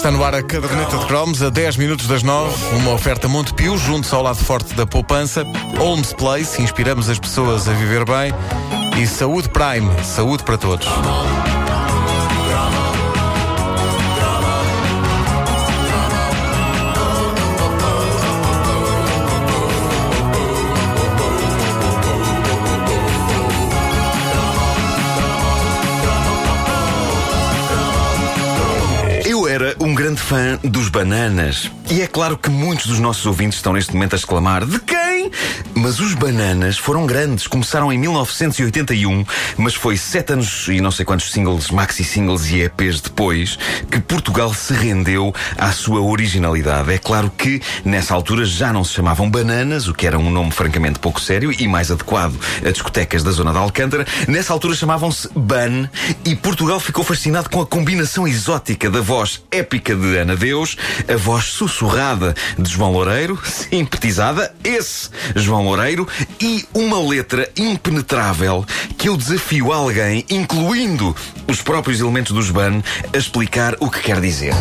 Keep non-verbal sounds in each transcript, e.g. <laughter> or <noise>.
Está no ar a caderneta de cromos, a 10 minutos das 9, uma oferta Montepio, junto ao lado forte da poupança. Holmes Place, inspiramos as pessoas a viver bem. E Saúde Prime, saúde para todos. Fã dos bananas. E é claro que muitos dos nossos ouvintes estão neste momento a exclamar: de quem? Mas os bananas foram grandes. Começaram em 1981, mas foi sete anos e não sei quantos singles, maxi singles e EPs depois que Portugal se rendeu à sua originalidade. É claro que nessa altura já não se chamavam bananas, o que era um nome francamente pouco sério e mais adequado a discotecas da zona de Alcântara. Nessa altura chamavam-se Ban e Portugal ficou fascinado com a combinação exótica da voz épica de Ana Deus, a voz sussurrada de João Loureiro, <laughs> simpatizada, esse João Loureiro, e uma letra impenetrável que eu desafio alguém, incluindo os próprios elementos dos Ban, a explicar o que quer dizer.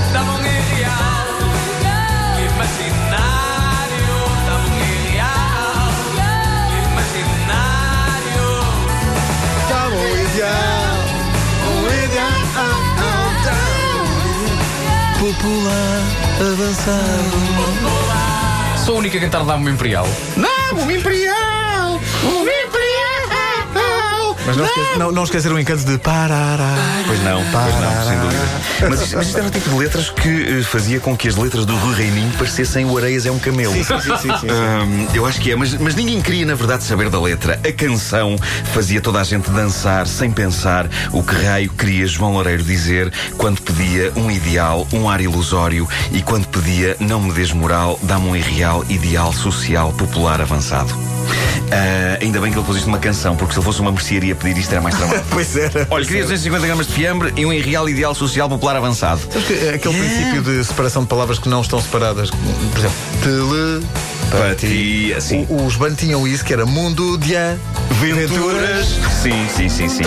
Popular, avançado. Sou a única a cantar Dá-me Imperial. Não, o Imperial! Mas não, esque- não, não esquecer o encanto de parará. Pois não, pois não, sem dúvida. Mas isto, mas isto era o tipo de letras que eh, fazia com que as letras do Rui Reininho parecessem o Areias é um camelo. Sim, sim, sim, sim, sim. Hum, eu acho que é, mas, mas ninguém queria, na verdade, saber da letra. A canção fazia toda a gente dançar sem pensar o que raio queria João Loureiro dizer quando pedia um ideal, um ar ilusório e quando pedia não me des moral, dá-me um irreal ideal social popular avançado. Ah, ainda bem que ele pôs isto numa canção, porque se ele fosse uma mercearia pedir isto era mais trabalho. <laughs> Pois era. Olha, queria 250 gramas de fiambre e um irreal ideal social popular avançado. Sabes que é aquele princípio de separação de palavras que não estão separadas. Por exemplo, tele. Patia, assim. O- Os ban tinham isso, que era mundo de aventuras. Sim, sim, sim, sim.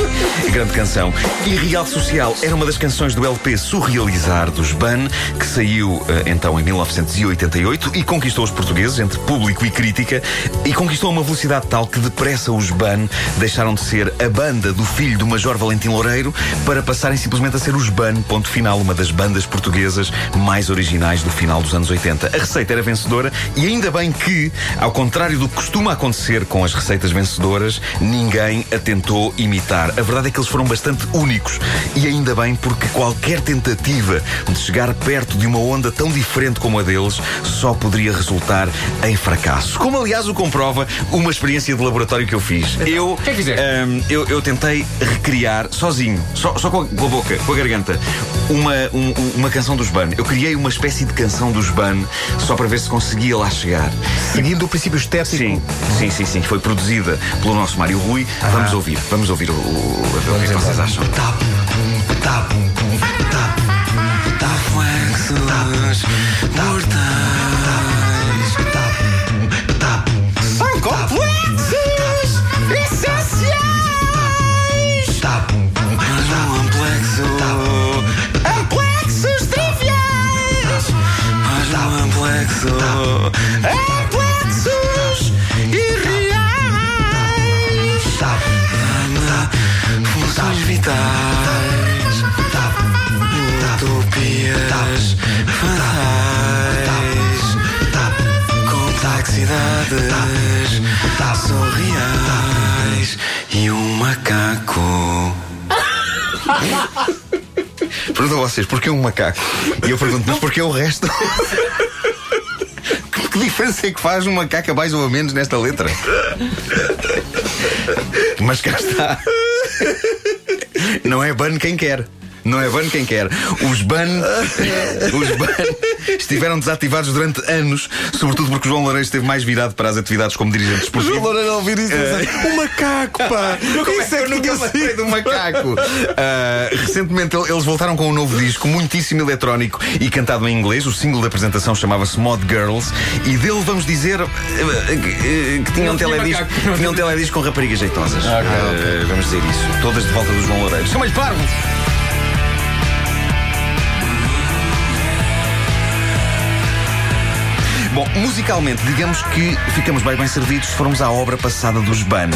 Grande canção. Irreal Social era uma das canções do LP Surrealizar dos Ban, que saiu eh, então em 1988 e conquistou os portugueses entre público e crítica e conquistou uma velocidade tal que depressa os Ban deixaram de ser a banda do filho do Major Valentim Loureiro para passarem simplesmente a ser os Ban, ponto final, uma das bandas portuguesas mais originais do final dos anos 80. A receita era vencedora e ainda bem que, ao contrário do que costuma acontecer com as receitas vencedoras, ninguém a tentou imitar. A verdade é que eles foram bastante únicos e ainda bem porque qualquer tentativa de chegar perto de uma onda tão diferente como a deles só poderia resultar em fracasso. Como aliás o comprova uma experiência de laboratório que eu fiz. Eu, que é? Ahm, eu, eu tentei recriar sozinho, só, só com, a, com a boca, com a garganta, uma, um- uma canção dos Ban. Eu criei uma espécie de canção dos Ban só para ver se conseguia lá chegar. Seguindo o princípio estético. Sim, sim, sim, sim. Foi produzida pelo nosso Mário Rui. Vamos ouvir, vamos ouvir o, o, ver o que é vocês acham. São Vitais. Utopias fatais. Complexidades surreais. E um macaco. Pergunto a vocês, porquê um macaco? E eu pergunto, mas porquê o resto? Que diferença é que faz um macaco a mais ou a menos nesta letra? Mas cá está. Não é ban quem quer. Não é ban quem quer. Os ban. <laughs> Os ban estiveram desativados durante anos, sobretudo porque o João Loureiro esteve mais virado para as atividades como dirigente esportivo. João Loureiro ouvir isso. É. O macaco, pá. <laughs> Isso é eu que nunca lembrei do macaco. Ah, recentemente el- eles voltaram com um novo disco muitíssimo eletrónico e cantado em inglês. O single da apresentação chamava-se Mod Girls e dele vamos dizer eh, que, que tinha um teledisco, tinha um teledisco com raparigas jeitosas. Ah, ok, Ah, Vamos dizer isso. Todas de volta do João Loureiro. Chama-lhe Parvo! Bom, musicalmente, digamos que ficamos bem bem servidos se formos à obra passada dos Ban.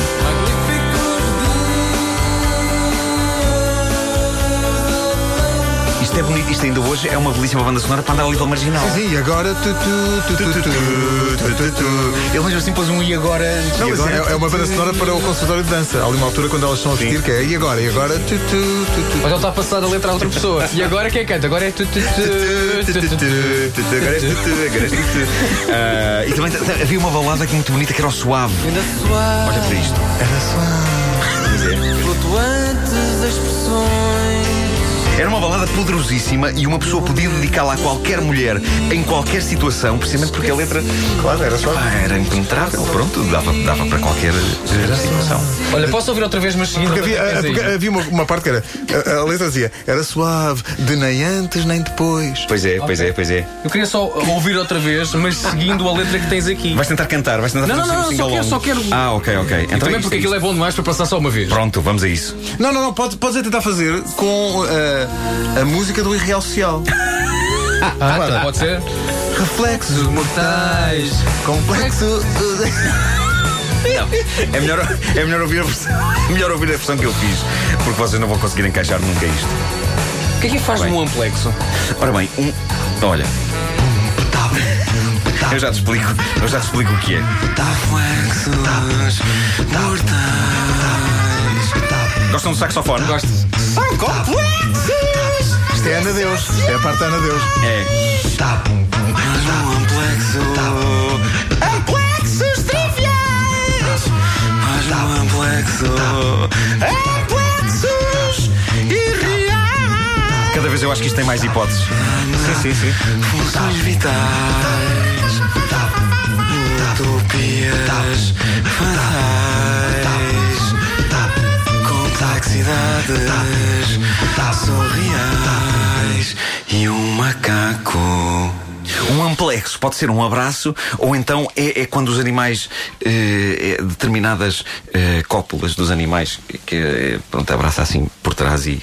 Isto é bonito, isto ainda hoje é uma belíssima banda sonora para andar ali pela marginal. Sim, e agora tu, tu, tu, tu, tu, tu, tu. Ele mesmo assim pôs um e agora. Não, e mas agora é, é uma banda sonora para o conservatório de dança. Há ali uma altura quando elas estão a vestir que é e agora? E agora? Tu, tu, tu, tu. Mas ele está a passar a letra a outra pessoa. E agora quem canta? Agora é tu, tu, tu, tu, tu, tu. Agora é tutu, agora é tutu. Ah, E também havia uma balada aqui muito bonita que era o Suave. Ainda suave, Olha para isto. Era só. Era uma balada poderosíssima e uma pessoa podia dedicá-la a qualquer mulher em qualquer situação, precisamente porque a letra Claro, era só. ah, era impenetrável. Pronto, dava, dava para qualquer eh, situação. Olha, posso ouvir outra vez, mas seguindo Porque havia, tens aí? porque havia uma, uma parte que era. A, a letra dizia: era suave, de nem antes nem depois. Pois é, pois é, pois é. Eu queria só ouvir outra vez, mas seguindo a letra que tens aqui. Vais tentar cantar, vais tentar Não, fazer não, um não, single só quero- long. só quero- Ah, ok, ok. E Então também é isto, porque é aquilo é bom demais para passar só uma vez. Pronto, vamos a isso. Não, não, não, podes, podes é tentar fazer com uh, a música do Irreal Social. <laughs> Ah, então pode ser? Reflexos mortais, complexo. É melhor, é melhor, ouvir a versão, é melhor ouvir a versão que eu fiz, porque vocês não vão conseguir encaixar nunca isto. O que é que faz Bem. um amplexo? Ora bem, um. Olha. Eu já te explico, eu já te explico o que é. Gostam do saxofone? Gosto. Isto é Ana Deus. Isto é a parte da Ana Deus. É. Amplexos triviais. Mas não amplexo. Amplexos irreais. Cada vez eu acho que isto tem mais hipóteses. Sim, sim, sim. Funções vitais. Utopias. Complexidades. Surreais. E um macaco. Um amplexo pode ser um abraço, ou então é, é quando os animais, eh, é determinadas eh, cópulas dos animais, que eh, pronto, abraça assim por trás e.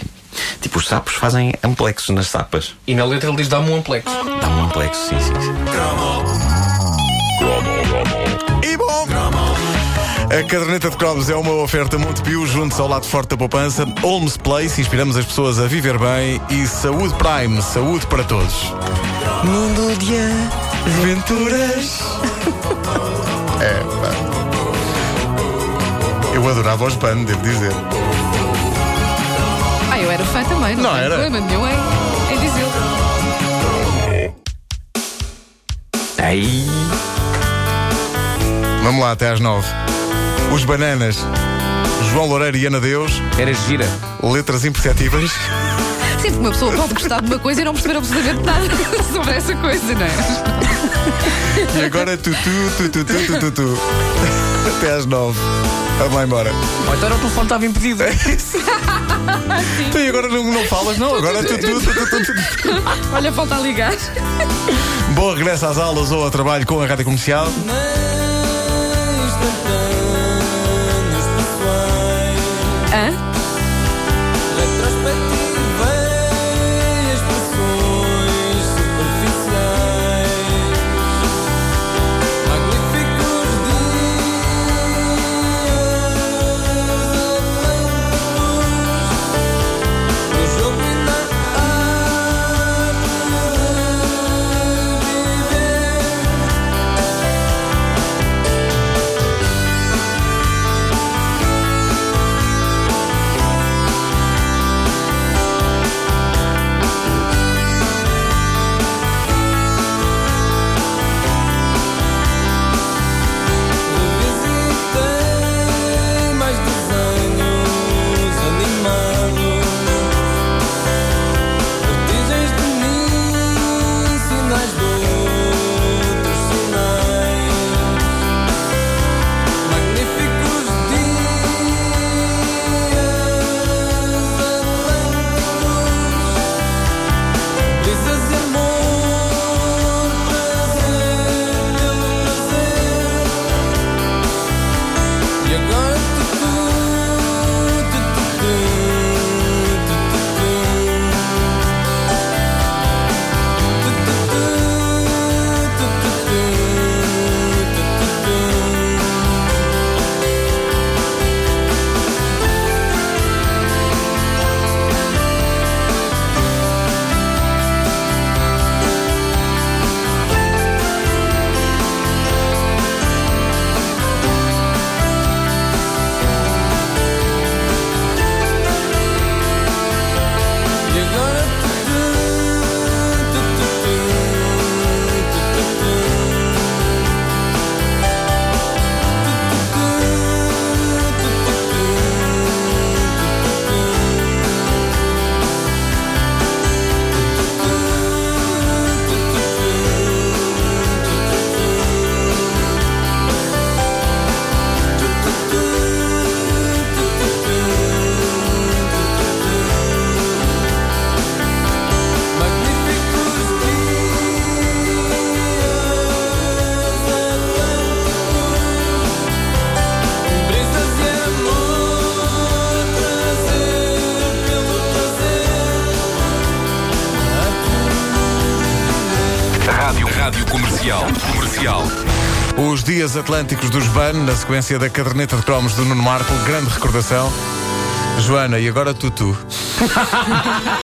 Tipo, os sapos fazem amplexos nas sapas. E na letra ele diz dá-me um amplexo. Dá um amplexo, sim, sim. sim. E bom! A caderneta de cromos é uma oferta Montepio, juntos ao lado forte da poupança. Holmes Place, inspiramos as pessoas a viver bem. E Saúde Prime, saúde para todos. Mundo de aventuras. <laughs> é, pá. Eu adorava os ban, devo dizer. Ah, eu era fã também, não, Não era? problema nenhum em, em dizê-lo. Aí. Vamos lá, até às nove. Os bananas. João Loureiro e Ana Deus, Era gira. letras imperceptíveis. Sempre que uma pessoa pode gostar de uma coisa e não perceber absolutamente nada sobre essa coisa, não é? E agora tu, tu, tu, tu, tu, tu, tu, tu. Até às nove. Vamos lá embora. Ou então era o telefone estava impedido. Tu e agora não, não falas, não? Agora tu, tu, tu, tu, tu, tu. Olha, falta a ligar. Bom regresso às aulas ou ao trabalho com a rádio comercial. Comercial. Comercial. Os Dias Atlânticos dos BAN, na sequência da caderneta de cromos do Nuno Marco, grande recordação. Joana, e agora tu, tu.